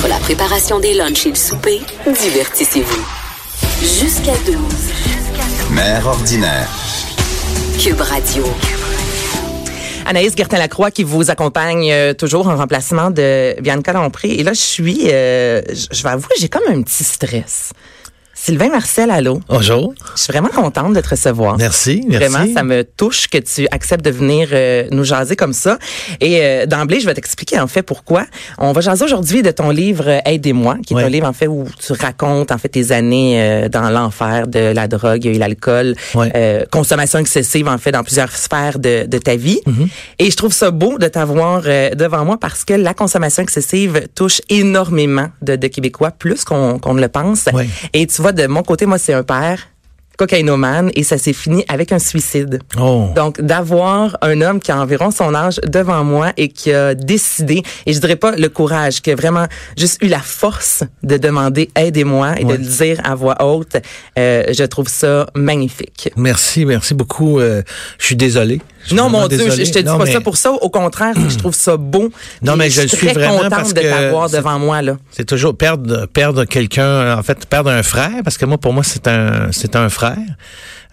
Entre la préparation des lunchs et le souper, divertissez-vous. Jusqu'à 12. Mère ordinaire. Cube Radio. Anaïs Gertin-Lacroix qui vous accompagne euh, toujours en remplacement de Bianca Lompré. Et là, je suis, euh, je je vais avouer, j'ai comme un petit stress. Sylvain Marcel, allô? Bonjour. Je suis vraiment contente de te recevoir. Merci, merci. Vraiment, ça me touche que tu acceptes de venir euh, nous jaser comme ça. Et euh, d'emblée, je vais t'expliquer en fait pourquoi. On va jaser aujourd'hui de ton livre euh, Aidez-moi, qui est Ouais. un livre en fait où tu racontes en fait tes années euh, dans l'enfer de la drogue et l'alcool, Ouais. euh, consommation excessive en fait dans plusieurs sphères de, de ta vie. Mm-hmm. Et je trouve ça beau de t'avoir euh, devant moi parce que la consommation excessive touche énormément de, de Québécois, plus qu'on qu'on ne le pense. Ouais. Et tu vois, de mon côté, moi, c'est un père cocaïnomane et ça s'est fini avec un suicide. Oh. Donc, d'avoir un homme qui a environ son âge devant moi et qui a décidé, et je dirais pas le courage, qui a vraiment juste eu la force de demander aidez-moi et Ouais. de le dire à voix haute, euh, je trouve ça magnifique. Merci, merci beaucoup. Euh, je suis désolé. Je Non, mon Dieu, je, te dis Non, pas mais ça pour ça. Au contraire, je trouve ça beau. Non, mais je suis très vraiment contente parce de t'avoir devant moi, là. C'est toujours perdre perdre quelqu'un, en fait, perdre un frère, parce que moi, pour moi, c'est un c'est un frère.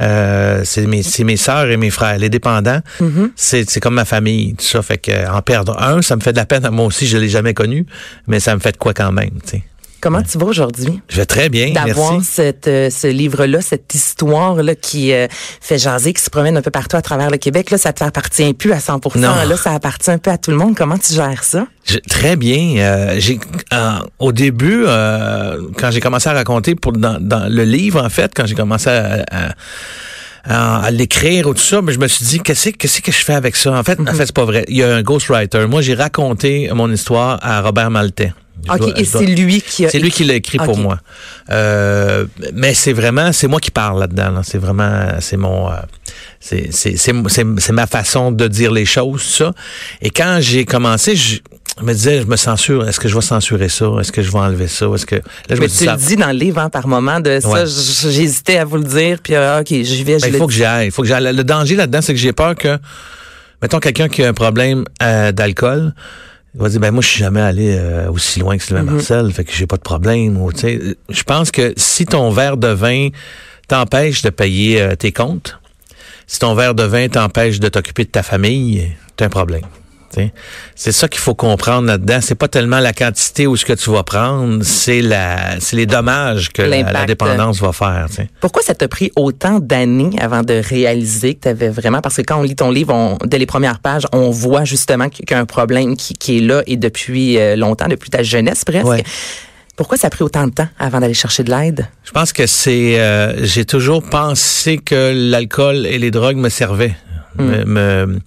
Euh, c'est mes c'est mes sœurs et mes frères, les dépendants. Mm-hmm. C'est c'est comme ma famille, tout ça. Fait que en perdre un, ça me fait de la peine. Moi aussi, je l'ai jamais connu, mais ça me fait de quoi quand même. Tu sais. Comment tu vas aujourd'hui? Je vais très bien, d'avoir euh, ce livre-là, cette histoire-là qui euh, fait jaser, qui se promène un peu partout à travers le Québec. Là, ça te appartient plus à 100 Non. Là, ça appartient un peu à tout le monde. Comment tu gères ça? Je- très bien. Euh, j'ai euh, au début, euh, quand j'ai commencé à raconter pour dans, dans le livre, en fait, quand j'ai commencé à, à- à- à l'écrire ou tout ça, mais je me suis dit qu'est-ce que- qu'est-ce que je fais avec ça? En fait, en fait, c'est pas vrai. Il y a un ghostwriter. Moi, j'ai raconté mon histoire à Robert Maltais. Je OK, dois- et c'est lui qui a... c'est lui qui l'a écrit pour moi. Euh, mais c'est vraiment, c'est moi qui parle là-dedans. là. C'est vraiment, c'est mon, euh, c'est, c'est, c'est, c'est, ma façon de dire les choses, ça. Et quand j'ai commencé, je me disais, je me censure. Est-ce que je vais censurer ça? Est-ce que je vais enlever ça? Est-ce que là, je Mais me dis tu ça. le dis dans le livre hein, par moment de ça. Ouais. J'hésitais à vous le dire, puis euh, OK, j'y vais, Ben, il faut que dis. j'y aille. Il faut que j'y aille. Le danger là-dedans, c'est que j'ai peur que, mettons, quelqu'un qui a un problème euh, d'alcool, il va dire, ben moi, je suis jamais allé euh, aussi loin que Sylvain Mm-hmm. Marcel, fait que j'ai pas de problème. Ou, je pense que si ton verre de vin t'empêche de payer euh, tes comptes, si ton verre de vin t'empêche de t'occuper de ta famille, t'as un problème. C'est ça qu'il faut comprendre là-dedans. C'est pas tellement la quantité ou ce que tu vas prendre, c'est la, c'est les dommages que la, dépendance va faire. Pourquoi ça t'a pris autant d'années avant de réaliser que tu avais vraiment... Parce que quand on lit ton livre, on- dès les premières pages, on voit justement qu'il y a un problème qui, qui est là et depuis euh, longtemps, depuis ta jeunesse presque. Ouais. Pourquoi ça a pris autant de temps avant d'aller chercher de l'aide? Je pense que c'est. euh, j'ai toujours pensé que l'alcool et les drogues me servaient, me- me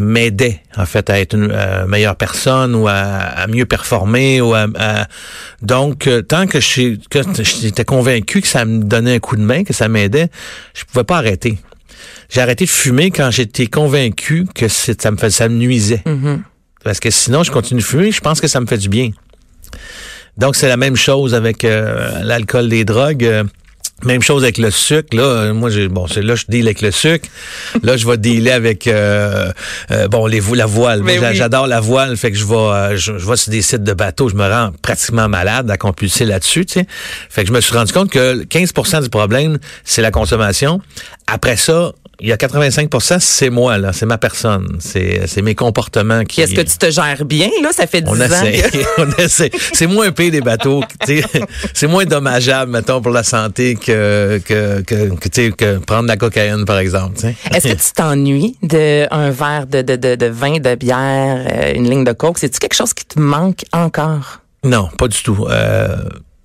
m'aidaient en fait à être une euh, meilleure personne ou à, à mieux performer ou à, à- donc euh, tant que j'étais convaincu que ça me donnait un coup de main, que ça m'aidait, je pouvais pas arrêter. J'ai arrêté de fumer quand j'étais convaincu que ça me fait, ça me nuisait. Parce que sinon, je continue de fumer, je pense que ça me fait du bien. Donc, c'est la même chose avec euh, l'alcool, les drogues. Même chose avec le sucre. Là, moi, j'ai bon, c'est là je deal avec le sucre. Là, je vais dealer avec euh, euh, bon les la voile. Moi, oui. J'adore la voile, fait que je vais euh, je, je vais sur des sites de bateaux, je me rends pratiquement malade à compulser là-dessus. Tu sais, fait que je me suis rendu compte que 15% du problème c'est la consommation. Après ça, il y a 85% c'est moi là, c'est ma personne, c'est c'est mes comportements qui. Est-ce que tu te gères bien, là? Ça fait 10 On ans essaie, que... on essaie. C'est moins pire des bateaux. C'est moins dommageable, mettons, pour la santé que que que, que, tu sais, que prendre de la cocaïne, par exemple. Est-ce que tu t'ennuies d'un verre de, de, de, de vin, de bière, euh, une ligne de coke? C'est-tu quelque chose qui te manque encore? Non, pas du tout. Euh,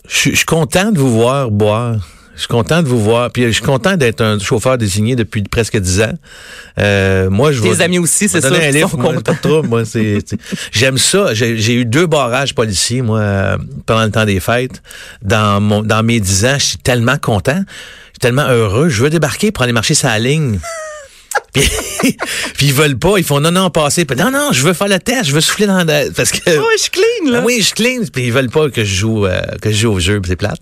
je suis content de vous voir boire. Je suis content de vous voir. Puis je suis content d'être un chauffeur désigné depuis presque dix ans. Euh, moi, je Tes amis aussi, c'est je ça, un livre, moi, contents. pas de trouble, moi, c'est, j'aime ça. J'ai, eu deux barrages policiers, moi, pendant le temps des fêtes. Dans mon, dans mes dix ans, je suis tellement content. Je suis tellement heureux. Je veux débarquer pour aller marcher sa ligne. puis, puis ils veulent pas. Ils font non, non, passer. Puis, non, non, je veux faire le test. Je veux souffler dans la, parce que. Oh, je suis clean, là. Ah oui, je clean. Puis ils veulent pas que je joue, euh, que je joue au jeu. c'est plate.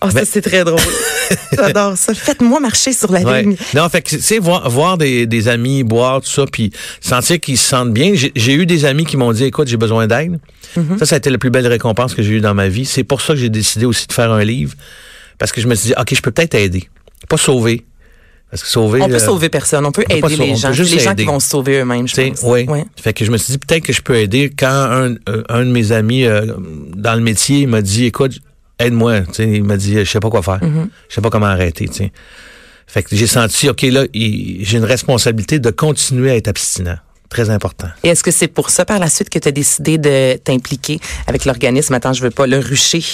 Oh, ça, c'est très drôle. J'adore ça. Faites-moi marcher sur la Ouais. ligne. Non, fait que, tu sais, voir, voir des, des amis boire, tout ça, puis sentir qu'ils se sentent bien. J'ai eu des amis qui m'ont dit, écoute, j'ai besoin d'aide. Mm-hmm. Ça, ça a été la plus belle récompense que j'ai eue dans ma vie. C'est pour ça que j'ai décidé aussi de faire un livre. Parce que je me suis dit, OK, je peux peut-être aider. Pas sauver. Parce que sauver. On peut euh, sauver personne. On peut on peut pas aider les gens. juste les gens aider. qui vont se sauver eux-mêmes, je pense. oui. Ouais. Fait que je me suis dit peut-être que je peux aider quand un, euh, un de mes amis euh, dans le métier m'a dit écoute aide-moi, tu sais, il m'a dit je sais pas quoi faire. Mm-hmm. Je sais pas comment arrêter, tu sais. Fait que j'ai senti OK là, j'ai une responsabilité de continuer à être abstinent. Très important. Et est-ce que c'est pour ça, par la suite, que tu as décidé de t'impliquer avec l'organisme, attends, je veux pas, le rucher?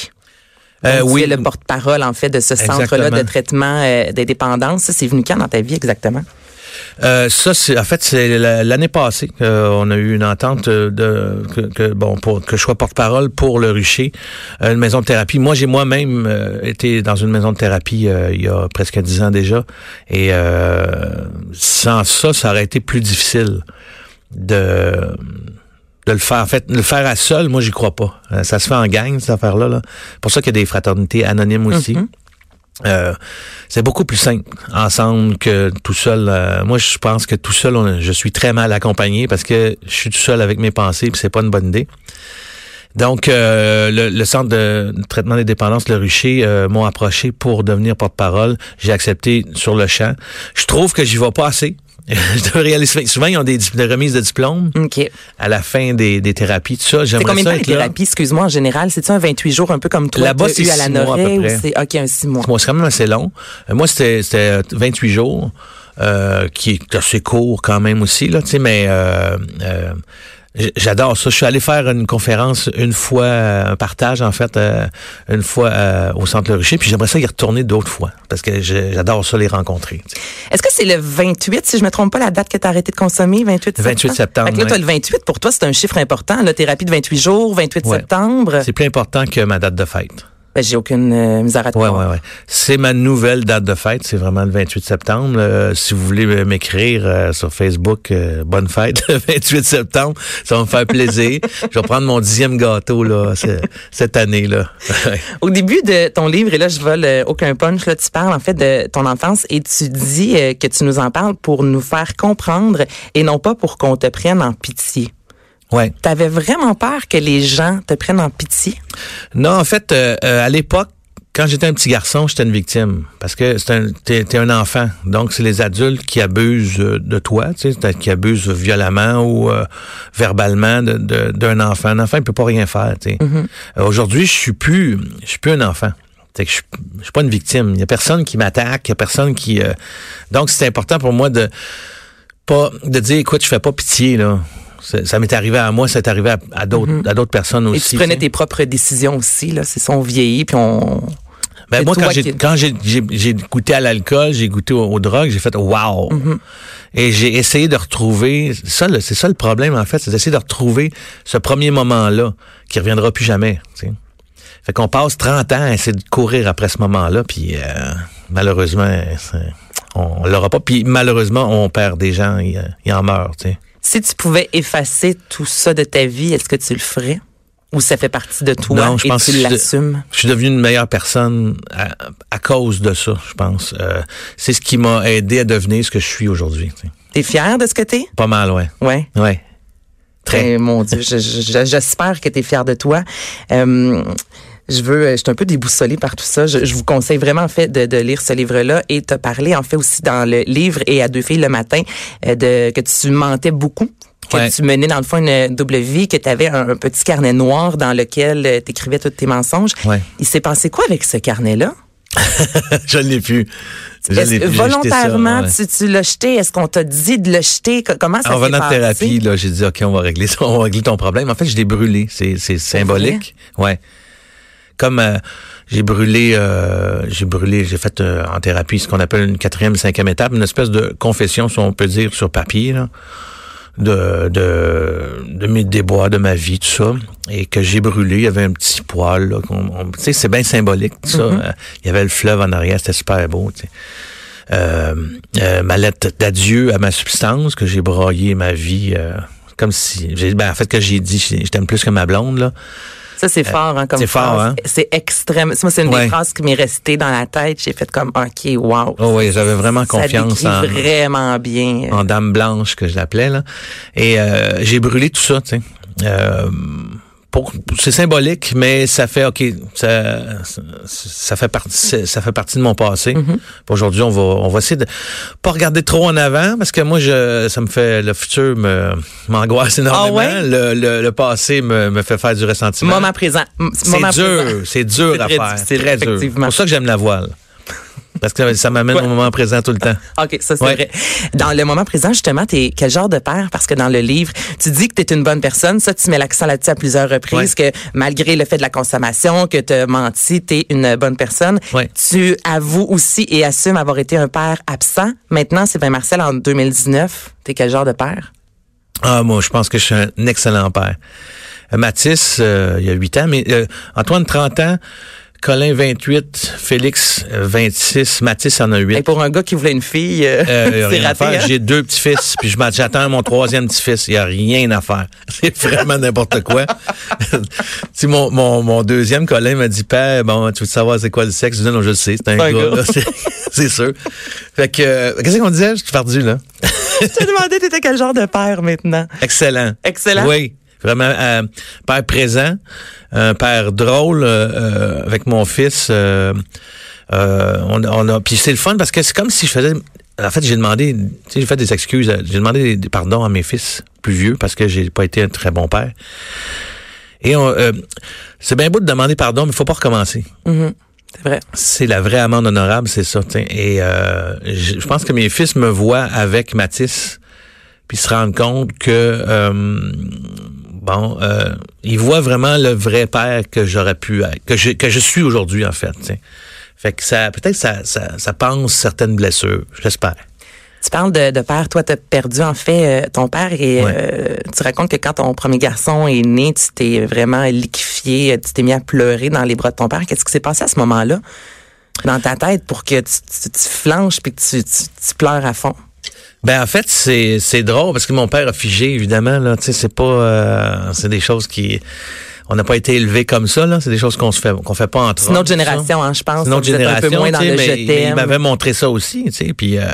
Euh, tu oui. es le porte-parole, en fait, de ce centre-là de traitement euh, des dépendances. Ça, c'est venu quand dans ta vie exactement? Euh, ça, c'est en fait c'est la- l'année passée euh, on a eu une entente euh, de que, bon pour que je sois porte-parole pour le Rucher, euh, une maison de thérapie. Moi, j'ai moi-même été dans une maison de thérapie il y a presque dix ans déjà, et sans ça, ça aurait été plus difficile de de le faire. En fait, le faire à seul, moi, j'y crois pas. Ça se fait en gang, cette affaire-là. Là. pour ça qu'il y a des fraternités anonymes aussi. Euh, c'est beaucoup plus simple ensemble que tout seul. Euh, moi, je pense que tout seul, je suis très mal accompagné parce que je suis tout seul avec mes pensées, puis c'est pas une bonne idée. Donc, euh, le, le centre de traitement des dépendances, le Rucher, euh, m'ont approché pour devenir porte-parole. J'ai accepté sur le champ. Je trouve que j'y vais pas assez. je aller souvent. Ils ont des, des remises de diplômes OK. à la fin des, des thérapies, tout ça. J'aimerais combien de temps les thérapies, excuse-moi, en général? C'est-tu un 28 jours, un peu comme toi, Là-bas, c'est à la mois, à peu Norée, ou près. c'est, OK, un 6 mois? Moi, c'est quand même assez long. Euh, moi, c'était c'était 28 jours, euh, qui est assez court quand même aussi, là, tu sais, mais euh, euh, j'adore ça. Je suis allé faire une conférence une fois, euh, un partage, en fait, euh, une fois au Centre Le Rucher, puis j'aimerais ça y retourner d'autres fois, parce que j'adore ça les rencontrer. Est-ce que c'est le 28, si je me trompe pas, la date que tu as arrêté de consommer, 28 septembre? 28 septembre, Fait que là, tu as le 28, pour toi, c'est un chiffre important. La thérapie de 28 jours, 28 Ouais. septembre. C'est plus important que ma date de fête. Ben, j'ai aucune euh, misère à te Ouais, ouais, ouais. C'est ma nouvelle date de fête. C'est vraiment le 28 septembre. Euh, si vous voulez m- m'écrire euh, sur Facebook, euh, bonne fête, le 28 septembre. Ça va me faire plaisir. Je vais prendre mon dixième gâteau, là, ce- cette année, là. Au début de ton livre, et là, je vole euh, aucun punch, là, tu parles en fait de ton enfance et tu dis euh, que tu nous en parles pour nous faire comprendre et non pas pour qu'on te prenne en pitié. Ouais. T'avais vraiment peur que les gens te prennent en pitié? Non, en fait, euh, euh, à l'époque, quand j'étais un petit garçon, j'étais une victime. Parce que c'est un, t'es, t'es un enfant. Donc, c'est les adultes qui abusent euh, de toi, tu sais, qui abusent violemment ou euh, verbalement de- de- d'un enfant. Un enfant, il peut pas rien faire. Euh, Aujourd'hui, je suis plus, je suis plus un enfant. Que je, suis- je suis pas une victime. Il y a personne qui m'attaque, il y a personne qui... euh, Donc, c'est important pour moi de pas de dire, écoute, je fais pas pitié, là. Ça, m'est arrivé à moi, ça est arrivé à, à d'autres à d'autres personnes Et aussi. tu prenais tu sais. tes propres décisions aussi, là. C'est son vieilli, puis on. Ben moi, quand j'ai qui- quand j'ai j'ai j'ai goûté à l'alcool, j'ai goûté aux, aux drogues, j'ai fait wow. Mm-hmm. Et j'ai essayé de retrouver ça, c'est ça le problème en fait, c'est d'essayer de retrouver ce premier moment-là qui reviendra plus jamais. tu sais. Fait qu'on passe 30 ans à essayer de courir après ce moment-là, puis euh, malheureusement, on, l'aura pas. Puis malheureusement, on perd des gens, ils en meurent. Tu sais. Si tu pouvais effacer tout ça de ta vie, est-ce que tu le ferais? Ou ça fait partie de toi Non, je et pense tu l'assumes? Je suis devenu une meilleure personne à, à cause de ça, je pense. Euh, c'est ce qui m'a aidé à devenir ce que je suis aujourd'hui. tu sais. T'es fier de ce que t'es? Pas mal, ouais. Ouais. Ouais. Très. Eh, mon Dieu, je- je- j'espère que tu es fier de toi. Euh, je veux, je suis un peu déboussolée par tout ça. Je, je vous conseille vraiment en fait de, de lire ce livre-là et te parler en fait aussi dans le livre et à deux filles le matin euh, de que tu mentais beaucoup. Que Ouais. tu menais dans le fond une double vie, que tu avais un, un petit carnet noir dans lequel tu écrivais tous tes mensonges. Ouais. Il s'est passé quoi avec ce carnet-là? je l'ai plus. Je l'ai plus, volontairement, ça, ouais. tu, tu l'as jeté? Est-ce qu'on t'a dit de le jeter? Co- Comment ça En s'est venant de passé? thérapie, là, j'ai dit, OK, on va régler ça, on va régler ton problème. En fait, je l'ai brûlé. C'est, c'est symbolique. Ouais. Comme euh, j'ai brûlé, euh, j'ai brûlé, j'ai fait euh, en thérapie ce qu'on appelle une quatrième, cinquième étape, une espèce de confession, si on peut dire, sur papier, là, de, de, de mes débois, de ma vie, tout ça, et que j'ai brûlé. Il y avait un petit poil, tu sais, c'est bien symbolique, tout ça. Euh, Il y avait le fleuve en arrière, c'était super beau, tu sais. Euh, euh, ma lettre d'adieu à ma substance, que j'ai braillé ma vie, euh, comme si, j'ai, ben, en fait, que j'ai dit, je t'aime plus que ma blonde, là. Ça, c'est fort, hein, comme Euh, c'est fort, hein? C'est extrême. Moi, c'est une Ouais. des phrases qui m'est restée dans la tête. J'ai fait comme, OK, wow. Oh oui, j'avais vraiment confiance Ça en, vraiment bien. en dame blanche que je l'appelais là. Et euh, j'ai brûlé tout ça, tu sais. Euh, pour- c'est symbolique, mais ça fait ok, ça, ça, fait partie, ça fait partie de mon passé. Mm-hmm. Aujourd'hui, on va, on va essayer de pas regarder trop en avant parce que moi, je, ça me fait le futur me m'angoisse énormément. Ah ouais? le, le, le passé me, me fait faire du ressentiment. Moment présent. C'est dur, c'est dur C'est à faire, difficile, très dur. C'est pour ça que j'aime la voile. Parce que ça m'amène au moment présent tout le temps. OK, ça c'est Ouais. vrai. Dans le moment présent, justement, t'es quel genre de père? Parce que dans le livre, tu dis que t'es une bonne personne. Ça, tu mets l'accent là-dessus à plusieurs reprises, que malgré le fait de la consommation, que t'as menti, t'es une bonne personne. Ouais. Tu avoues aussi et assumes avoir été un père absent. Maintenant, Sylvain Marcel, en 2019, t'es quel genre de père? Ah, moi, je pense que je suis un excellent père. Euh, Mathis, euh, il y a 8 ans, mais euh, Antoine, 30 ans, Colin, 28, Félix, euh, 26, Mathis en a 8. Et pour un gars qui voulait une fille, euh, Euh, rien à raté. faire. hein? J'ai deux petits-fils, puis j'attends mon troisième petit-fils. Il n'y a rien à faire. C'est vraiment n'importe quoi. si mon, mon, mon deuxième Colin m'a dit, Père, bon, tu veux savoir c'est quoi le sexe? Je dis, non, je le sais, c'est un, gars. C'est sûr. Fait que, euh, qu'est-ce qu'on disait? Je suis perdu, là. Je te demandais, t'étais quel genre de père maintenant? Excellent. Excellent. Oui, vraiment euh, père présent, un père drôle euh, euh, avec mon fils. euh, euh, on, on a, puis c'est le fun parce que c'est comme si je faisais. En fait, j'ai demandé, tu sais, j'ai fait des excuses, j'ai demandé des, pardons à mes fils plus vieux parce que j'ai pas été un très bon père. Et on, euh, c'est bien beau de demander pardon, mais il faut pas recommencer. C'est vrai. C'est la vraie amende honorable, c'est ça. t'sais. Et euh, je je pense que mes fils me voient avec Matisse, puis se rendent compte que euh, bon, euh, ils voient vraiment le vrai père que j'aurais pu être, que je que je suis aujourd'hui en fait. t'sais. Fait que ça, peut-être ça, ça, ça pense certaines blessures, j'espère. Tu parles de, de père. Toi, t'as perdu en fait euh, ton père et Ouais. euh, tu racontes que quand ton premier garçon est né, tu t'es vraiment liquéfié, tu t'es mis à pleurer dans les bras de ton père. Qu'est-ce qui s'est passé à ce moment-là dans ta tête pour que tu, tu, tu flanches puis que tu, tu pleures à fond? Ben en fait c'est c'est drôle parce que mon père a figé évidemment là, tu sais c'est pas euh, c'est des choses qui on n'a pas été élevé comme ça là, c'est des choses qu'on se fait qu'on fait pas entre C'est ça. génération, hein, je pense. Êtes génération, un peu moins dans tu sais, le mais je il- m'avait montré ça aussi, tu sais, puis euh,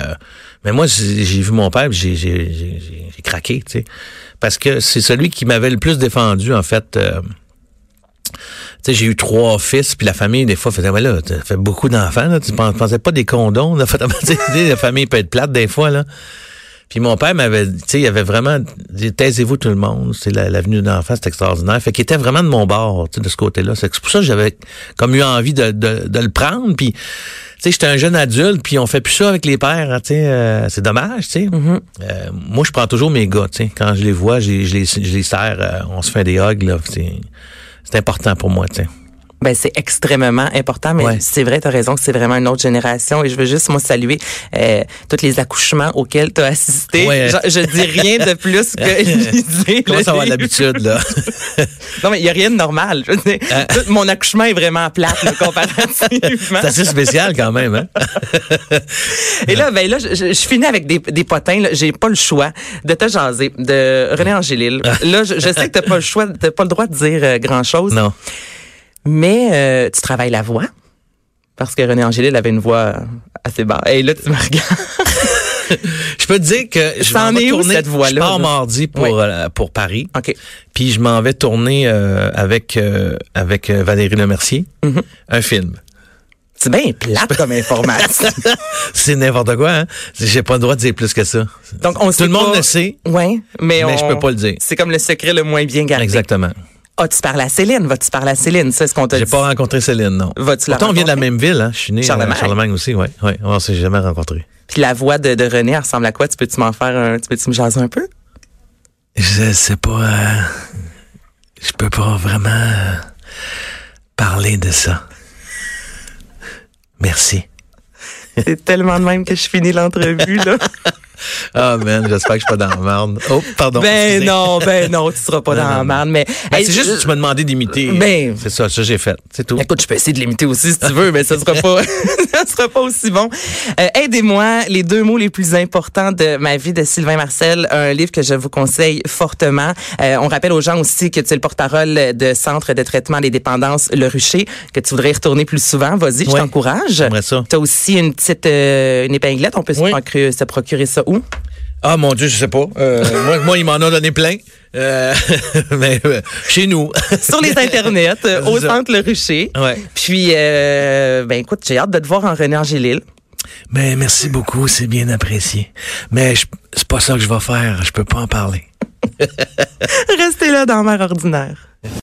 mais moi j'ai vu mon père, j'ai j'ai j'ai craqué, tu sais, parce que c'est celui qui m'avait le plus défendu en fait. euh, sais, j'ai eu trois fils, puis la famille, des fois, faisait, ouais, là, tu fait beaucoup d'enfants, là, tu pen- pensais pas des condoms, là, la famille peut être plate des fois, là. Puis mon père m'avait, tu sais, il avait vraiment dit, taisez-vous tout le monde, c'est la- l'avenue d'enfants, c'est extraordinaire. Fait qu'il était vraiment de mon bord, tu sais, de ce côté-là. C'est pour ça que j'avais comme eu envie de, de, de le prendre, puis... Tu sais, j'étais un jeune adulte, puis on fait plus ça avec les pères, hein, tu sais, euh, c'est dommage, tu sais. Euh, moi, je prends toujours mes gars, tu sais. Quand je les vois, je, je les, je les serre, euh, on se fait des hugs, là. C'est, c'est important pour moi, sais. Ben, c'est extrêmement important, mais Ouais. c'est vrai, tu as raison que c'est vraiment une autre génération. Et je veux juste, moi, saluer euh, tous les accouchements auxquels tu as assisté. Ouais. Je, je dis rien de plus que. Comment ça va l'habitude, là? Non, mais il n'y a rien de normal. Je veux dire, Hein? tout mon accouchement est vraiment plate, là, comparativement. c'est assez spécial quand même, hein? Et là, ben là, je, je- je finis avec des, des potins. J'ai pas le choix de te jaser de René Angélil. Là, je, je sais que t'as pas le choix, t'as pas le droit de dire euh, grand chose. Non. Mais euh, tu travailles la voix. Parce que René Angélil avait une voix assez basse. Et là, tu me regardes. Je peux te dire que je m'en en vais est où, tourner, cette voix-là, Je pars là? mardi pour, Oui. euh, pour Paris. OK. Puis je m'en vais tourner euh, avec, euh, avec euh, Valérie Lemercier, Mm-hmm. un film. C'est bien plate comme information. C'est n'importe quoi, hein? J'ai pas le droit de dire plus que ça. Donc, on Tout sait le monde pas- le sait, Oui, mais, mais on- je peux pas le dire. C'est comme le secret le moins bien gardé. Exactement. Ah, tu parles à Céline? Vas-tu parler à Céline? C'est ce qu'on t'a J'ai dit? pas rencontré Céline, non. Vas-tu la Pourtant, on vient de la même ville, hein? Je suis né Charlemagne. à Charlemagne aussi, ouais. Ouais, on s'est jamais rencontrés. Puis la voix de, de René, elle ressemble à quoi? Tu peux-tu m'en faire un... Tu peux-tu me jaser un peu? Je sais pas. euh, je peux pas vraiment euh, parler parler de ça. Merci. C'est tellement de même que je finis l'entrevue, là. Ah, man, j'espère que je suis pas dans la merde. Oh, pardon. Ben non, ben non, tu seras pas Non, dans la merde, mais. Ben, Hey, c'est juste que tu m'as demandé d'imiter. Ben- c'est ça, ça j'ai fait. C'est tout. Écoute, je peux essayer de l'imiter aussi si tu veux, mais ça sera pas, ça sera pas aussi bon. Euh, Aidez-moi, les deux mots les plus importants de ma vie de Sylvain Marcel, un livre que je vous conseille fortement. Euh, on rappelle aux gens aussi que tu es le porte-parole de Centre de traitement des dépendances Le Rucher, que tu voudrais y retourner plus souvent. Vas-y, je Ouais, t'encourage. j'aimerais ça. Tu as aussi une petite euh, une épinglette. On peut Oui. se procurer ça où? Ah, mon Dieu, je sais pas. Euh, moi, moi, il m'en a donné plein. Euh, mais euh, chez nous. Sur les internets, au. Centre Le Rucher. Ouais. Puis, ben écoute, j'ai hâte de te voir en René Angélil. Ben, merci beaucoup, c'est bien apprécié. Mais c'est pas ça que je vais faire. Je peux pas en parler. Restez là dans Mère ordinaire.